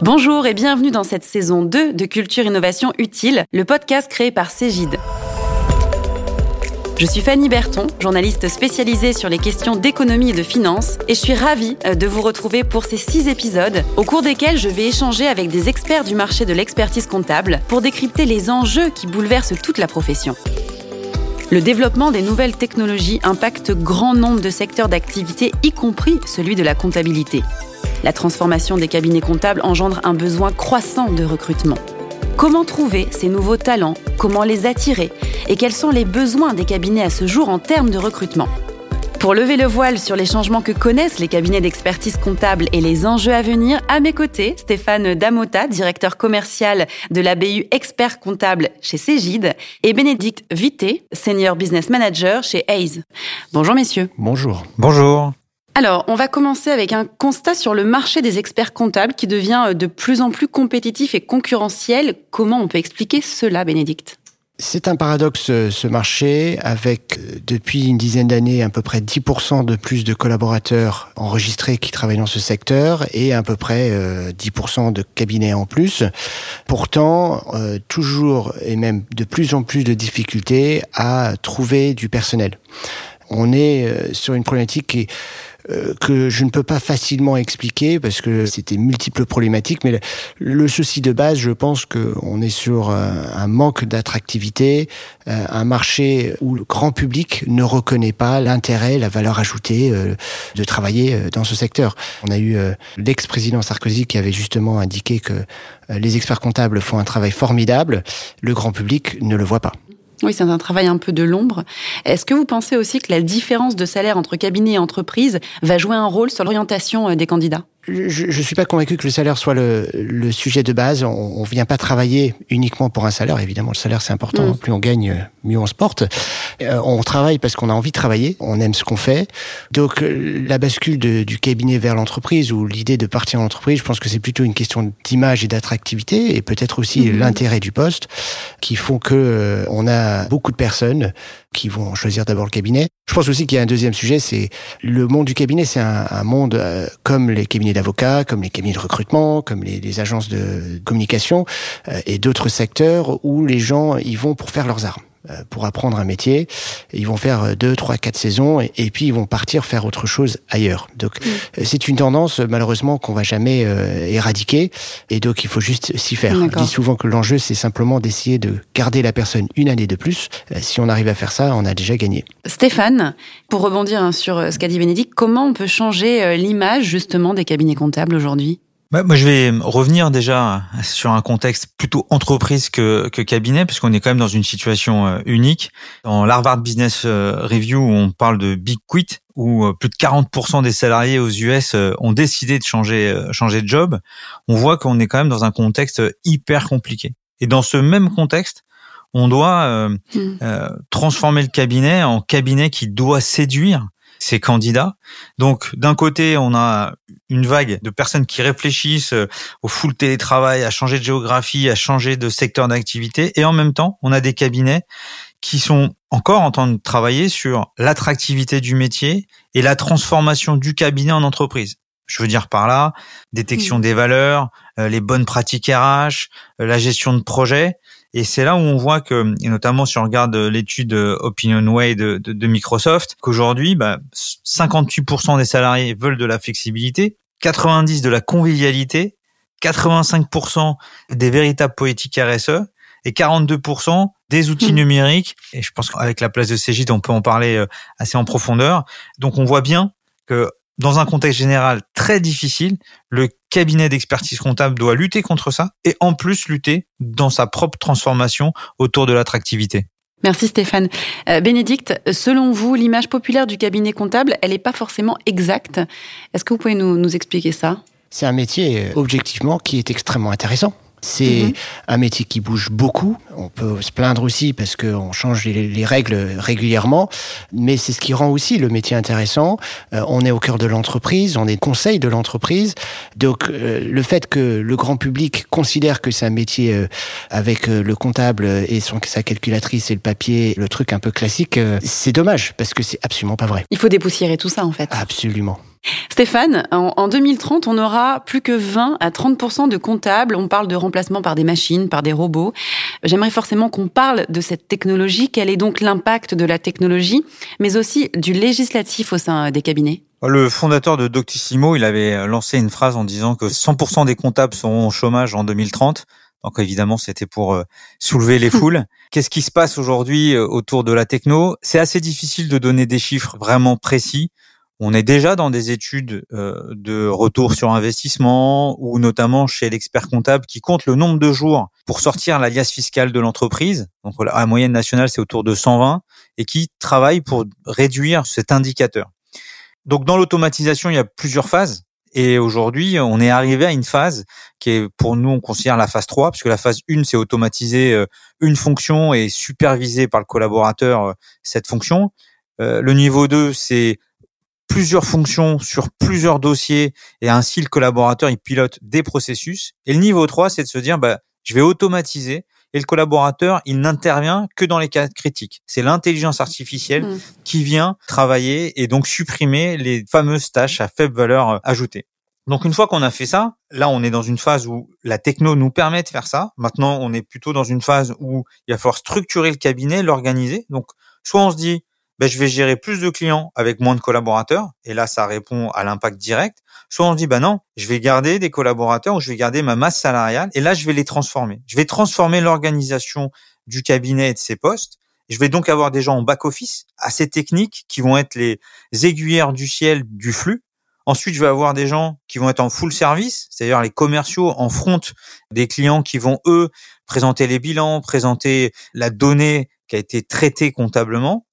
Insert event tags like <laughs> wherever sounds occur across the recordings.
Bonjour et bienvenue dans cette saison 2 de Culture Innovation Utile, le podcast créé par Cégide. Je suis Fanny Berton, journaliste spécialisée sur les questions d'économie et de finance, et je suis ravie euh, de vous retrouver pour ces six épisodes, au cours desquels je vais échanger avec des experts du marché de l'expertise comptable pour décrypter les enjeux qui bouleversent toute la profession. Le développement des nouvelles technologies impacte grand nombre de secteurs d'activité, y compris celui de la comptabilité. La transformation des cabinets comptables engendre un besoin croissant de recrutement. Comment trouver ces nouveaux talents? Comment les attirer? Et quels sont les besoins des cabinets à ce jour en termes de recrutement? Pour lever le voile sur les changements que connaissent les cabinets d'expertise comptable et les enjeux à venir, à mes côtés, Stéphane Damota, directeur commercial de la BU Expert Comptable chez Cégide, et Bénédicte Vité, senior business manager chez Hayes. Bonjour messieurs. Bonjour. Bonjour. Alors, on va commencer avec un constat sur le marché des experts comptables qui devient euh, de plus en plus compétitif et concurrentiel. Comment on peut expliquer cela, Bénédicte? C'est un paradoxe euh, ce marché avec euh, depuis une dizaine d'années à peu près 10% de plus de collaborateurs enregistrés qui travaillent dans ce secteur et à peu près 10% de cabinets en plus. Pourtant, toujours et même de plus en plus de difficultés à trouver du personnel. On est sur une problématique qui euh, que je ne peux pas facilement expliquer parce que c'était multiples problématiques. Mais le, souci de base, je pense qu'on est sur un, manque d'attractivité, euh, un marché où le grand public ne reconnaît pas l'intérêt, la valeur ajoutée euh, de travailler dans ce secteur. On a eu l'ex-président Sarkozy qui avait justement indiqué que les experts comptables font un travail formidable. Le grand public ne le voit pas. Oui, c'est un travail un peu de l'ombre. Est-ce que vous pensez aussi que la différence de salaire entre cabinet et entreprise va jouer un rôle sur l'orientation euh, des candidats? Je ne suis pas convaincu que le salaire soit le, le sujet de base. On ne vient pas travailler uniquement pour un salaire. Évidemment, le salaire, c'est important. Mm. Plus on gagne, mieux on se porte. Euh, on travaille parce qu'on a envie de travailler. On aime ce qu'on fait. Donc, la bascule de, du cabinet vers l'entreprise ou l'idée de partir en entreprise, je pense que c'est plutôt une question d'image et d'attractivité et peut-être aussi mm. l'intérêt du poste qui font que euh, on a beaucoup de personnes qui vont choisir d'abord le cabinet. Je pense aussi qu'il y a un deuxième sujet, c'est le monde du cabinet, c'est un, un, monde euh, comme les cabinets d'avocats, comme les cabinets de recrutement, comme les, agences de communication euh, et d'autres secteurs où les gens y vont pour faire leurs armes. Euh, pour apprendre un métier. Ils vont faire euh, deux, trois, quatre saisons et, puis ils vont partir faire autre chose ailleurs. Donc euh, c'est une tendance malheureusement qu'on va jamais éradiquer et donc il faut juste s'y faire. Je dis souvent que l'enjeu c'est simplement d'essayer de garder la personne une année de plus. si on arrive à faire ça, on a déjà gagné. Stéphane, pour rebondir hein, sur ce qu'a dit Bénédicte, comment on peut changer l'image justement des cabinets comptables aujourd'hui? Bah, moi, je vais revenir déjà sur un contexte plutôt entreprise que, que cabinet, puisqu'on est quand même dans une situation euh, unique. Dans l'Harvard Business euh, Review, on parle de Big Quit, où euh, plus de 40% des salariés aux US ont décidé de changer, changer de job. On voit qu'on est quand même dans un contexte hyper compliqué. Et dans ce même contexte, on doit mmh. transformer le cabinet en cabinet qui doit séduire ces candidats. Donc d'un côté, on a une vague de personnes qui réfléchissent euh, au full télétravail, à changer de géographie, à changer de secteur d'activité, et en même temps, on a des cabinets qui sont encore en train de travailler sur l'attractivité du métier et la transformation du cabinet en entreprise. Je veux dire par là, détection mmh. des valeurs, euh, les bonnes pratiques RH, euh, la gestion de projets. Et c'est là où on voit que, et notamment si on regarde l'étude OpinionWay de, de, de Microsoft, qu'aujourd'hui, bah, 58% des salariés veulent de la flexibilité, 90% de la convivialité, 85% des véritables politiques RSE et 42% des outils mmh. numériques. Et je pense qu'avec la place de Cégide, on peut en parler euh, assez en profondeur. Donc on voit bien que dans un contexte général très difficile, le cabinet d'expertise comptable doit lutter contre ça et en plus lutter dans sa propre transformation autour de l'attractivité. Merci Stéphane. Euh, Bénédicte, selon vous, l'image populaire du cabinet comptable, elle n'est pas forcément exacte. Est-ce que vous pouvez nous, nous expliquer ça? C'est un métier, objectivement, qui est extrêmement intéressant. C'est mhm. un métier qui bouge beaucoup. On peut se plaindre aussi parce qu'on change les, règles régulièrement, mais c'est ce qui rend aussi le métier intéressant. Euh, on est au cœur de l'entreprise, on est conseil de l'entreprise. Donc euh, le fait que le grand public considère que c'est un métier euh, avec le comptable et son, sa calculatrice et le papier, le truc un peu classique, c'est dommage parce que c'est absolument pas vrai. Il faut dépoussiérer tout ça en fait. Absolument. Stéphane, en, 2030, on aura plus que 20 à 30% de comptables. On parle de remplacement par des machines, par des robots. J'aimerais forcément qu'on parle de cette technologie. Quel est donc l'impact de la technologie, mais aussi du législatif au sein des cabinets? Le fondateur de Doctissimo, il avait lancé une phrase en disant que 100% des comptables seront au chômage en 2030. Donc évidemment, c'était pour euh, soulever les <laughs> foules. Qu'est-ce qui se passe aujourd'hui euh, autour de la techno? C'est assez difficile de donner des chiffres vraiment précis. On est déjà dans des études euh, de retour sur investissement ou notamment chez l'expert comptable qui compte le nombre de jours pour sortir l'alias fiscale de l'entreprise. Donc la moyenne nationale, c'est autour de 120 et qui travaille pour réduire cet indicateur. Donc dans l'automatisation, il y a plusieurs phases. Et aujourd'hui, on est arrivé à une phase qui est, pour nous, on considère la phase 3, puisque la phase 1, c'est automatiser euh, une fonction et superviser par le collaborateur cette fonction. Le niveau 2, c'est plusieurs fonctions sur plusieurs dossiers et ainsi le collaborateur il pilote des processus. Et le niveau 3, c'est de se dire bah je vais automatiser et le collaborateur, il n'intervient que dans les cas critiques. C'est l'intelligence artificielle mmh. qui vient travailler et donc supprimer les fameuses tâches à faible valeur euh, ajoutée. Donc une fois qu'on a fait ça, là on est dans une phase où la techno nous permet de faire ça. Maintenant on est plutôt dans une phase où il va falloir structurer le cabinet, l'organiser. Donc soit on se dit ben, je vais gérer plus de clients avec moins de collaborateurs. Et là, ça répond à l'impact direct. Soit on dit, ben non, je vais garder des collaborateurs ou je vais garder ma masse salariale. Et là, je vais les transformer. Je vais transformer l'organisation du cabinet et de ses postes. Je vais donc avoir des gens en back-office assez techniques qui vont être les aiguilleurs du ciel du flux. Ensuite, je vais avoir des gens qui vont être en full service, c'est-à-dire les commerciaux en front des clients qui vont, eux, présenter les bilans, présenter la donnée qui a été traitée comptablement.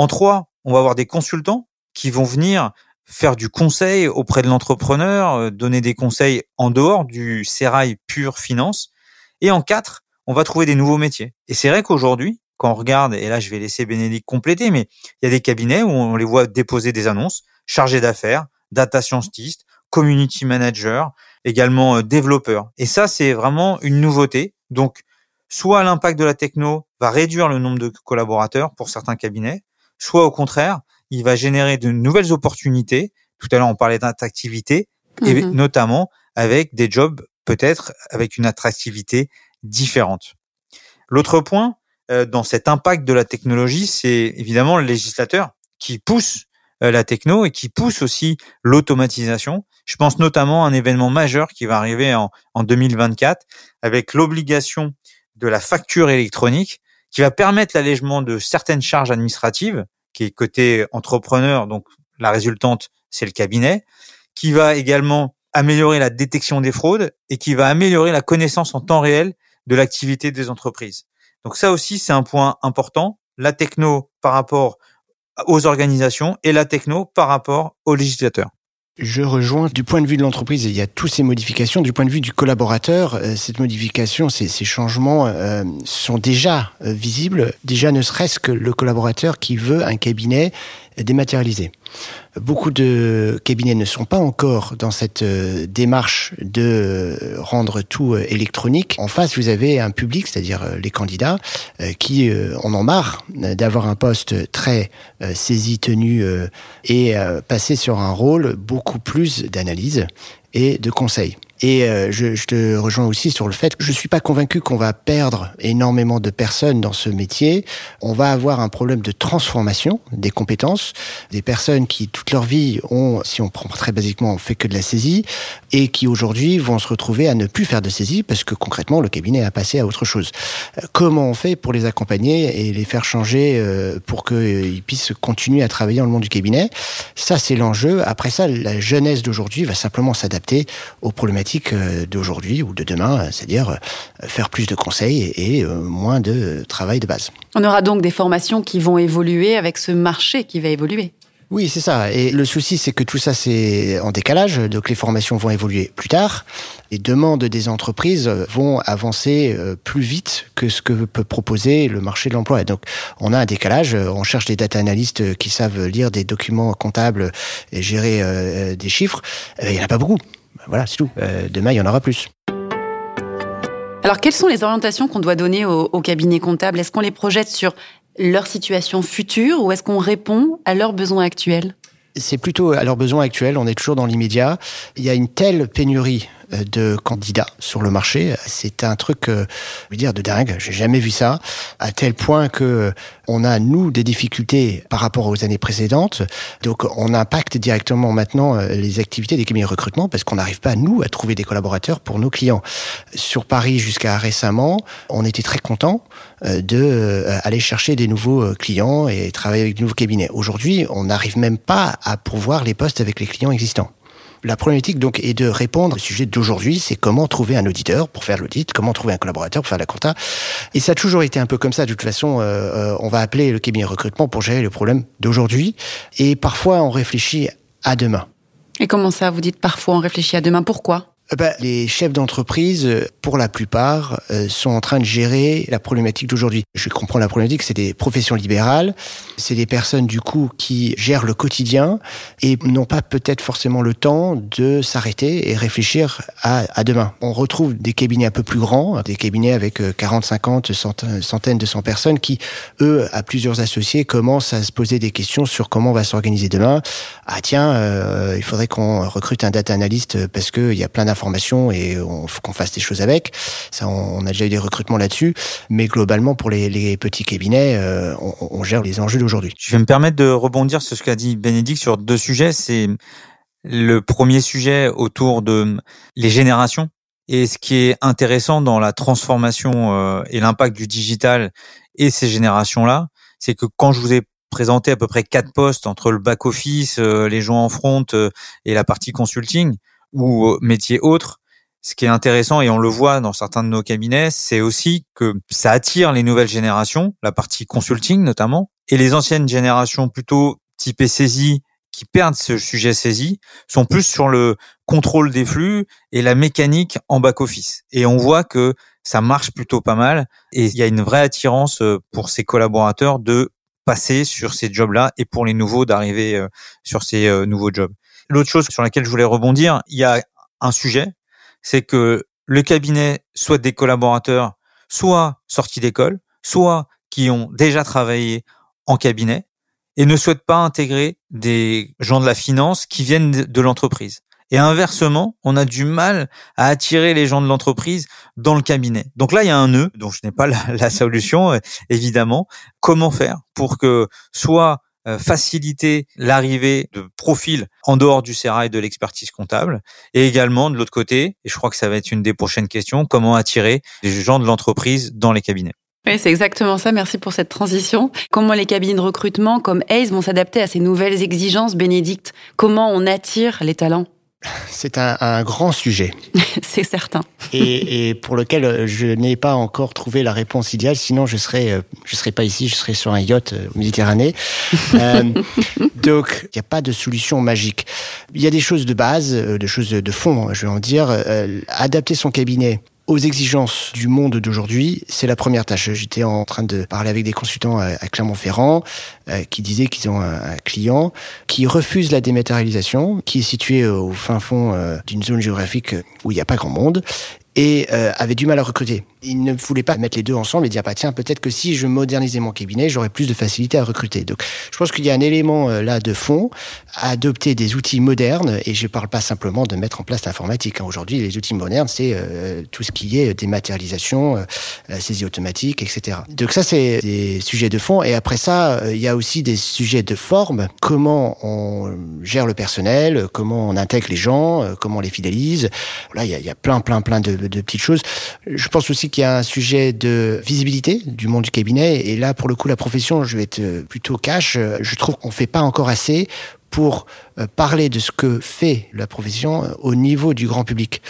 En trois, on va avoir des consultants qui vont venir faire du conseil auprès de l'entrepreneur, euh, donner des conseils en dehors du sérail pur finance. Et en quatre, on va trouver des nouveaux métiers. Et c'est vrai qu'aujourd'hui, quand on regarde, et là je vais laisser Bénédicte compléter, mais il y a des cabinets où on les voit déposer des annonces, chargés d'affaires, data scientist, community manager, également euh, développeur. Et ça, c'est vraiment une nouveauté. Donc, soit l'impact de la techno va réduire le nombre de collaborateurs pour certains cabinets, soit au contraire, il va générer de nouvelles opportunités. Tout à l'heure, on parlait d'attractivité, et mhm. notamment avec des jobs peut-être avec une attractivité différente. L'autre point euh, dans cet impact de la technologie, c'est évidemment le législateur qui pousse euh, la techno et qui pousse aussi l'automatisation. Je pense notamment à un événement majeur qui va arriver en, en 2024 avec l'obligation de la facture électronique qui va permettre l'allègement de certaines charges administratives, qui est côté entrepreneur, donc la résultante, c'est le cabinet, qui va également améliorer la détection des fraudes et qui va améliorer la connaissance en temps réel de l'activité des entreprises. Donc ça aussi, c'est un point important. La techno par rapport aux organisations et la techno par rapport aux législateurs. Je rejoins du point de vue de l'entreprise, il y a toutes ces modifications. Du point de vue du collaborateur, euh, cette modification, ces, changements euh, sont déjà euh, visibles, déjà ne serait-ce que le collaborateur qui veut un cabinet dématérialisé. Beaucoup de cabinets ne sont pas encore dans cette démarche de rendre tout électronique. En face, vous avez un public, c'est-à-dire les candidats, qui en ont marre d'avoir un poste très saisi, tenu et passer sur un rôle beaucoup plus d'analyse et de conseil. Et euh, je, je, te rejoins aussi sur le fait que je suis pas convaincu qu'on va perdre énormément de personnes dans ce métier. On va avoir un problème de transformation des compétences, des personnes qui toute leur vie ont, si on prend très basiquement, fait que de la saisie, et qui aujourd'hui vont se retrouver à ne plus faire de saisie parce que concrètement le cabinet a passé à autre chose. Euh, comment on fait pour les accompagner et les faire changer euh, pour qu'ils puissent continuer à travailler dans le monde du cabinet? Ça, c'est l'enjeu. Après ça, la jeunesse d'aujourd'hui va simplement s'adapter aux problématiques euh, d'aujourd'hui ou de demain, euh, c'est-à-dire euh, faire plus de conseils et moins de travail de base. On aura donc des formations qui vont évoluer avec ce marché qui va évoluer. Oui, c'est ça. Et le souci, c'est que tout ça, c'est en décalage. Donc, les formations vont évoluer plus tard. Les demandes des entreprises vont avancer plus vite que ce que peut proposer le marché de l'emploi. Donc, on a un décalage. On cherche des data analystes qui savent lire des documents comptables et gérer des chiffres. Il n'y en a pas beaucoup. Voilà, c'est tout. Euh, demain, il y en aura plus. Alors, quelles sont les orientations qu'on doit donner aux, cabinets comptables Est-ce qu'on les projette sur leur situation future ou est-ce qu'on répond à leurs besoins actuels? C'est plutôt à leurs besoins actuels. On est toujours dans l'immédiat. Il y a une telle pénurie de candidats sur le marché. C'est un truc, euh, je veux dire, de dingue. J'ai jamais vu ça. À tel point que on a, nous, des difficultés par rapport aux années précédentes. Donc, on impacte directement maintenant euh, les activités des cabinets de recrutement parce qu'on n'arrive pas, nous, à trouver des collaborateurs pour nos clients. Sur Paris, jusqu'à récemment, on était très contents de aller chercher des nouveaux clients et travailler avec de nouveaux cabinets. Aujourd'hui, on n'arrive même pas à pourvoir les postes avec les clients existants. La problématique donc est de répondre au sujet d'aujourd'hui, c'est comment trouver un auditeur pour faire l'audit, comment trouver un collaborateur pour faire la compta. Et ça a toujours été un peu comme ça. De toute façon, euh, euh, on va appeler le cabinet recrutement pour gérer le problème d'aujourd'hui. Et parfois, on réfléchit à demain. Et comment ça Vous dites parfois on réfléchit à demain? Pourquoi? Ben, les chefs d'entreprise, euh, pour la plupart, euh, sont en train de gérer la problématique d'aujourd'hui. Je comprends la problématique, c'est des professions libérales, c'est des personnes du coup qui gèrent le quotidien et n'ont pas peut-être forcément le temps de s'arrêter et réfléchir à, demain. On retrouve des cabinets un peu plus grands, des cabinets avec 40, 50, centaines de 100 personnes qui, eux, à plusieurs associés, commencent à se poser des questions sur comment on va s'organiser demain. Ah tiens, il faudrait qu'on recrute un data analyst parce qu'il y a plein d'informations et on faut qu'on fasse des choses avec. Ça, on, a déjà eu des recrutements là-dessus, mais globalement pour les, petits cabinets, euh, on, gère les enjeux d'aujourd'hui. Je vais me permettre de rebondir sur ce qu'a dit Bénédicte sur deux sujets. C'est le premier sujet autour de les générations. Et ce qui est intéressant dans la transformation euh, et l'impact du digital et ces générations-là, c'est que quand je vous ai présenté à peu près quatre postes entre le back office, euh, les gens en front et la partie consulting, ou métiers autres, ce qui est intéressant et on le voit dans certains de nos cabinets, c'est aussi que ça attire les nouvelles générations, la partie consulting notamment, et les anciennes générations plutôt typées saisie qui perdent ce sujet saisie sont plus sur le contrôle des flux et la mécanique en back office. Et on voit que ça marche plutôt pas mal et il y a une vraie attirance euh, pour ces collaborateurs de passer sur ces jobs-là et pour les nouveaux d'arriver euh, sur ces euh, nouveaux jobs. L'autre chose sur laquelle je voulais rebondir, il y a un sujet, c'est que le cabinet soit des collaborateurs, soit sortis d'école, soit qui ont déjà travaillé en cabinet et ne souhaitent pas intégrer des gens de la finance qui viennent de l'entreprise. Et inversement, on a du mal à attirer les gens de l'entreprise dans le cabinet. Donc là, il y a un nœud, dont je n'ai pas la, solution, évidemment. Comment faire pour que soit euh, faciliter l'arrivée de profils en dehors du CERA et de l'expertise comptable. Et également, de l'autre côté, et je crois que ça va être une des prochaines questions, comment attirer les gens de l'entreprise dans les cabinets. Oui, c'est exactement ça. Merci pour cette transition. Comment les cabinets de recrutement comme ACE vont s'adapter à ces nouvelles exigences, Bénédicte Comment on attire les talents? C'est un, un, grand sujet. <laughs> c'est certain. Et, et, pour lequel je n'ai pas encore trouvé la réponse idéale. Sinon, je serais, euh, je serais pas ici. Je serais sur un yacht euh, Méditerranée. <laughs> euh, donc, il n'y a pas de solution magique. Il y a des choses de base, euh, des choses de fond, je vais en dire. Euh, adapter son cabinet aux exigences du monde d'aujourd'hui, c'est la première tâche. J'étais en train de parler avec des consultants à Clermont-Ferrand euh, qui disaient qu'ils ont un, client qui refuse la dématérialisation, qui est situé au fin fond euh, d'une zone géographique où il n'y a pas grand monde et euh, avait du mal à recruter. Il ne voulait pas mettre les deux ensemble et dire bah tiens peut-être que si je modernisais mon cabinet j'aurais plus de facilité à recruter. Donc je pense qu'il y a un élément euh, là de fond à adopter des outils modernes et je parle pas simplement de mettre en place l'informatique hein. aujourd'hui les outils modernes c'est euh, tout ce qui est dématérialisation euh, saisie automatique etc donc ça c'est des sujets de fond. Et après ça euh, il y a aussi des sujets de forme. Comment on gère le personnel comment on intègre les gens comment on les fidélise. Là il y y a plein plein plein de, de petites choses je pense aussi qu'il y a un sujet de visibilité du monde du cabinet. Et là, pour le coup, la profession, je vais être plutôt cash. Je trouve qu'on fait pas encore assez pour euh, parler de ce que fait la profession euh, au niveau du grand public.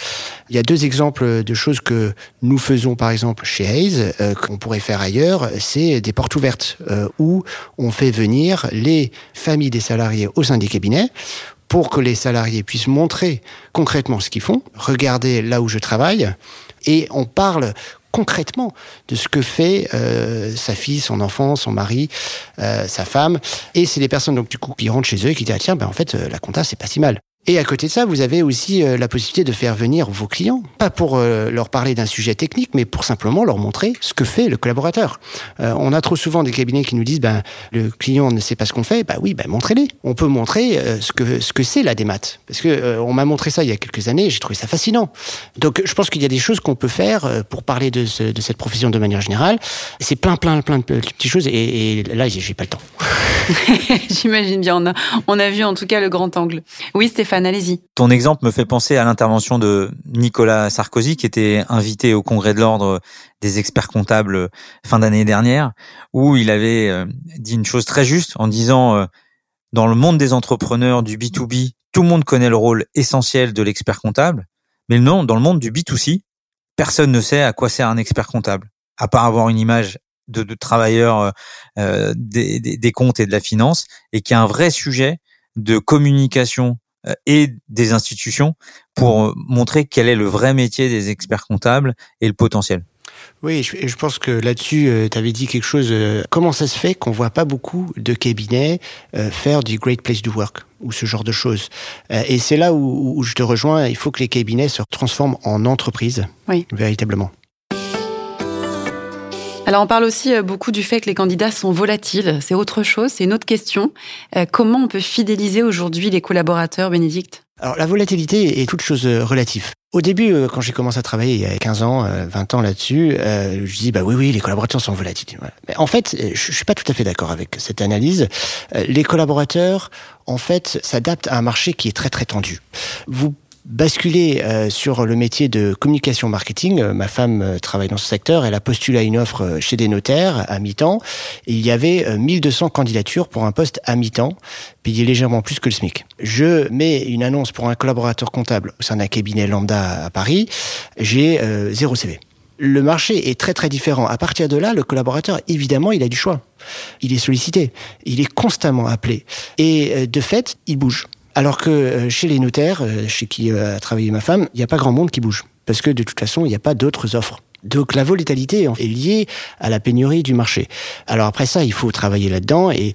Il y a deux exemples de choses que nous faisons par exemple chez Hayes, euh, qu'on pourrait faire ailleurs, c'est des portes ouvertes où on fait venir les familles des salariés au sein des cabinets pour que les salariés puissent montrer concrètement ce qu'ils font, regarder là où je travaille, et on parle concrètement de ce que fait euh, sa fille, son enfant, son mari, euh, sa femme. Et c'est des personnes donc du coup qui rentrent chez eux et qui disent ah, tiens ben en fait euh, la compta c'est pas si mal. Et à côté de ça, vous avez aussi euh, la possibilité de faire venir vos clients, pas pour euh, leur parler d'un sujet technique, mais pour simplement leur montrer ce que fait le collaborateur. Euh, on a trop souvent des cabinets qui nous disent, ben le client ne sait pas ce qu'on fait. Ben oui, ben montrez-les. On peut montrer ce que ce que c'est la démat, parce que on m'a montré ça il y a quelques années, j'ai trouvé ça fascinant. Donc je pense qu'il y a des choses qu'on peut faire pour parler de, ce, de cette profession de manière générale. C'est plein, plein, plein de petites choses, et, et là j'ai pas le temps. <laughs> J'imagine bien. On a, vu en tout cas le grand angle. Oui, Stéphane, allez-y. Ton exemple me fait penser à l'intervention de Nicolas Sarkozy, qui était invité au Congrès de l'Ordre des experts comptables fin d'année dernière, où il avait euh, dit une chose très juste en disant euh, dans le monde des entrepreneurs du B2B, tout le monde connaît le rôle essentiel de l'expert comptable, mais non, dans le monde du B2C, personne ne sait à quoi sert un expert comptable, à part avoir une image de, de travailleurs euh, euh, des, des, comptes et de la finance, et qui a un vrai sujet de communication euh, et des institutions pour montrer quel est le vrai métier des experts comptables et le potentiel. Oui, je, je pense que là-dessus, tu avais dit quelque chose. comment ça se fait qu'on voit pas beaucoup de cabinets faire du Great Place to Work ou ce genre de choses? Et c'est là où, où, je te rejoins. Il faut que les cabinets se transforment en entreprises, oui. véritablement. Alors on parle aussi euh, beaucoup du fait que les candidats sont volatiles. C'est autre chose, c'est une autre question. Euh, comment on peut fidéliser aujourd'hui les collaborateurs, Bénédicte? Alors la volatilité est toute chose euh, relative. Au début, quand j'ai commencé à travailler il y a 15 ans, 20 ans là-dessus, je dis bah oui oui les collaborateurs sont volatiles. Mais en fait, je suis pas tout à fait d'accord avec cette analyse. Les collaborateurs, en fait, s'adaptent à un marché qui est très très tendu. Vous basculer euh, sur le métier de communication marketing. Euh, ma femme euh, travaille dans ce secteur. Elle a postulé à une offre chez des notaires à mi-temps. il y avait 1200 candidatures pour un poste à mi-temps, payé légèrement plus que le SMIC. Je mets une annonce pour un collaborateur comptable au sein d'un cabinet lambda à Paris. J'ai zéro CV. Le marché est très très différent. À partir de là, le collaborateur, évidemment, il a du choix. Il est sollicité. Il est constamment appelé. Et de fait, il bouge. Alors que euh, chez les notaires, euh, chez qui euh, a travaillé ma femme, il n'y a pas grand monde qui bouge. Parce que de toute façon, il n'y a pas d'autres offres. Donc la volatilité est liée à la pénurie du marché. Alors après ça, il faut travailler là-dedans et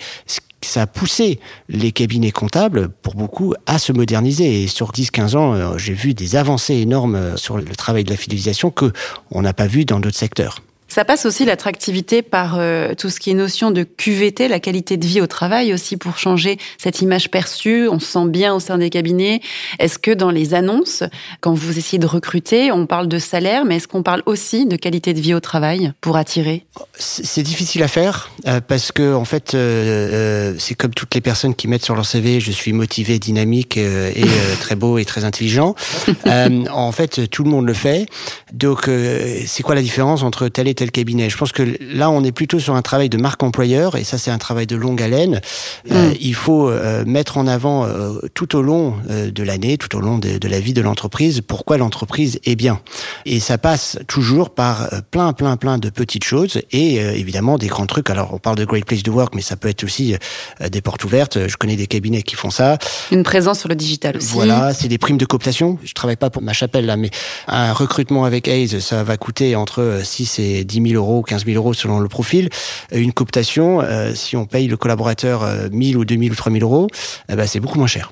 ça a poussé les cabinets comptables, pour beaucoup, à se moderniser. Et sur 10-15 ans, j'ai vu des avancées énormes sur le travail de la fidélisation que on n'a pas vu dans d'autres secteurs. Ça passe aussi l'attractivité par euh, tout ce qui est notion de QVT, la qualité de vie au travail aussi pour changer cette image perçue. On se sent bien au sein des cabinets. Est-ce que dans les annonces, quand vous essayez de recruter, on parle de salaire, mais est-ce qu'on parle aussi de qualité de vie au travail pour attirer? C'est difficile à faire euh, parce que en fait, euh, c'est comme toutes les personnes qui mettent sur leur CV "je suis motivé, dynamique et très beau et très intelligent". <laughs> en fait, tout le monde le fait. Donc, c'est quoi la différence entre tel et tel cabinet. Je pense que là, on est plutôt sur un travail de marque employeur, et ça, c'est un travail de longue haleine. Euh, mm. il faut euh, mettre en avant euh, tout au long de l'année, tout au long de, la vie de l'entreprise, pourquoi l'entreprise est bien. Et ça passe toujours par plein, plein, plein de petites choses, et évidemment des grands trucs. Alors, on parle de Great Place to Work, mais ça peut être aussi des portes ouvertes. Je connais des cabinets qui font ça. Une présence sur le digital aussi. Voilà, c'est des primes de cooptation. Je travaille pas pour ma chapelle là, mais un recrutement avec Hayes, ça va coûter entre 6 et 10 000 euros, 15 000 euros selon le profil. Euh, une cooptation, euh, si on paye le collaborateur 1 euh, 000 ou 2 000 ou 3 000 euros, ben, c'est beaucoup moins cher.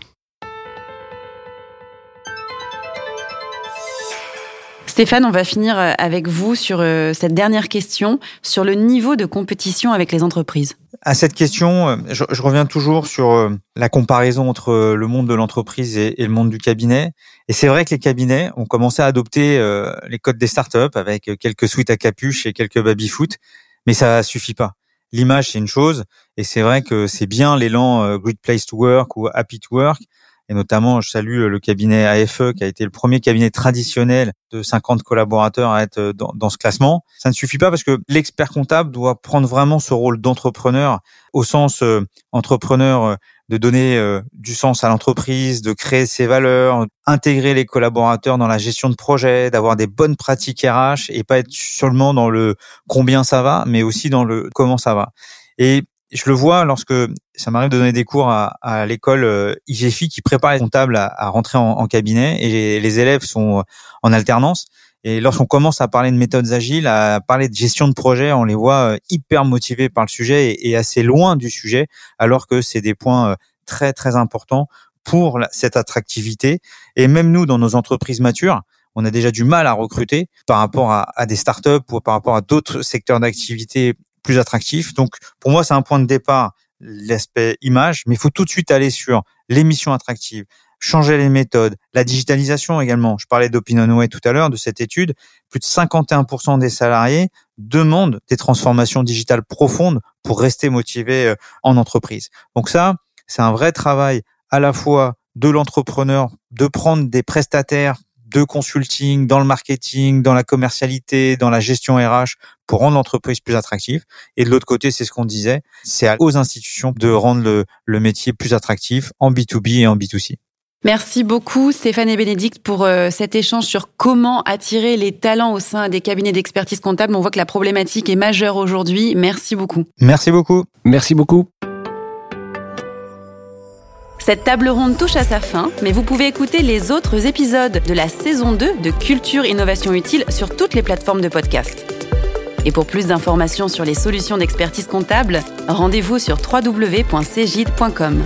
Stéphane, on va finir avec vous sur cette dernière question, sur le niveau de compétition avec les entreprises. À cette question, je, reviens toujours sur la comparaison entre le monde de l'entreprise et, le monde du cabinet. Et c'est vrai que les cabinets ont commencé à adopter euh, les codes des startups avec quelques suites à capuche et quelques baby-foot, mais ça suffit pas. L'image, c'est une chose, et c'est vrai que c'est bien l'élan euh, Great Place to Work ou Happy to Work, et notamment, je salue euh, le cabinet AFE qui a été le premier cabinet traditionnel de 50 collaborateurs à être dans, dans ce classement. Ça ne suffit pas parce que l'expert comptable doit prendre vraiment ce rôle d'entrepreneur au sens entrepreneur de donner euh, du sens à l'entreprise, de créer ses valeurs, intégrer les collaborateurs dans la gestion de projet, d'avoir des bonnes pratiques RH et pas être seulement dans le combien ça va, mais aussi dans le comment ça va. Et je le vois lorsque ça m'arrive de donner des cours à, à l'école euh, IGFI qui prépare les comptables à, à rentrer en, en, cabinet et les élèves sont en alternance. Et lorsqu'on commence à parler de méthodes agiles, à parler de gestion de projet, on les voit euh, hyper motivés par le sujet et, assez loin du sujet, alors que c'est des points euh, très très importants pour cette attractivité. Et même nous, dans nos entreprises matures, on a déjà du mal à recruter par rapport à, à des startups ou par rapport à d'autres secteurs d'activité plus attractifs. Donc, pour moi, c'est un point de départ, l'aspect image, mais il faut tout de suite aller sur l'émission attractive, changer les méthodes, la digitalisation également. Je parlais d'OpinionWay tout à l'heure, de cette étude. Plus de 51% des salariés demandent des transformations digitales profondes pour rester motivés euh, en entreprise. Donc ça, c'est un vrai travail à la fois de l'entrepreneur de prendre des prestataires de consulting, dans le marketing, dans la commercialité, dans la gestion RH pour rendre l'entreprise plus attractive. Et de l'autre côté, c'est ce qu'on disait, c'est aux institutions de rendre le, le métier plus attractif en B2B et en B2C. Merci beaucoup Stéphane et Bénédicte pour euh, cet échange sur comment attirer les talents au sein des cabinets d'expertise comptable. On voit que la problématique est majeure aujourd'hui. Merci beaucoup. Merci beaucoup. Merci beaucoup. Cette table ronde touche à sa fin, mais vous pouvez écouter les autres épisodes de la saison 2 de Culture Innovation Utile sur toutes les plateformes de podcast. Et pour plus d'informations sur les solutions d'expertise comptable, rendez-vous sur www.cgid.com.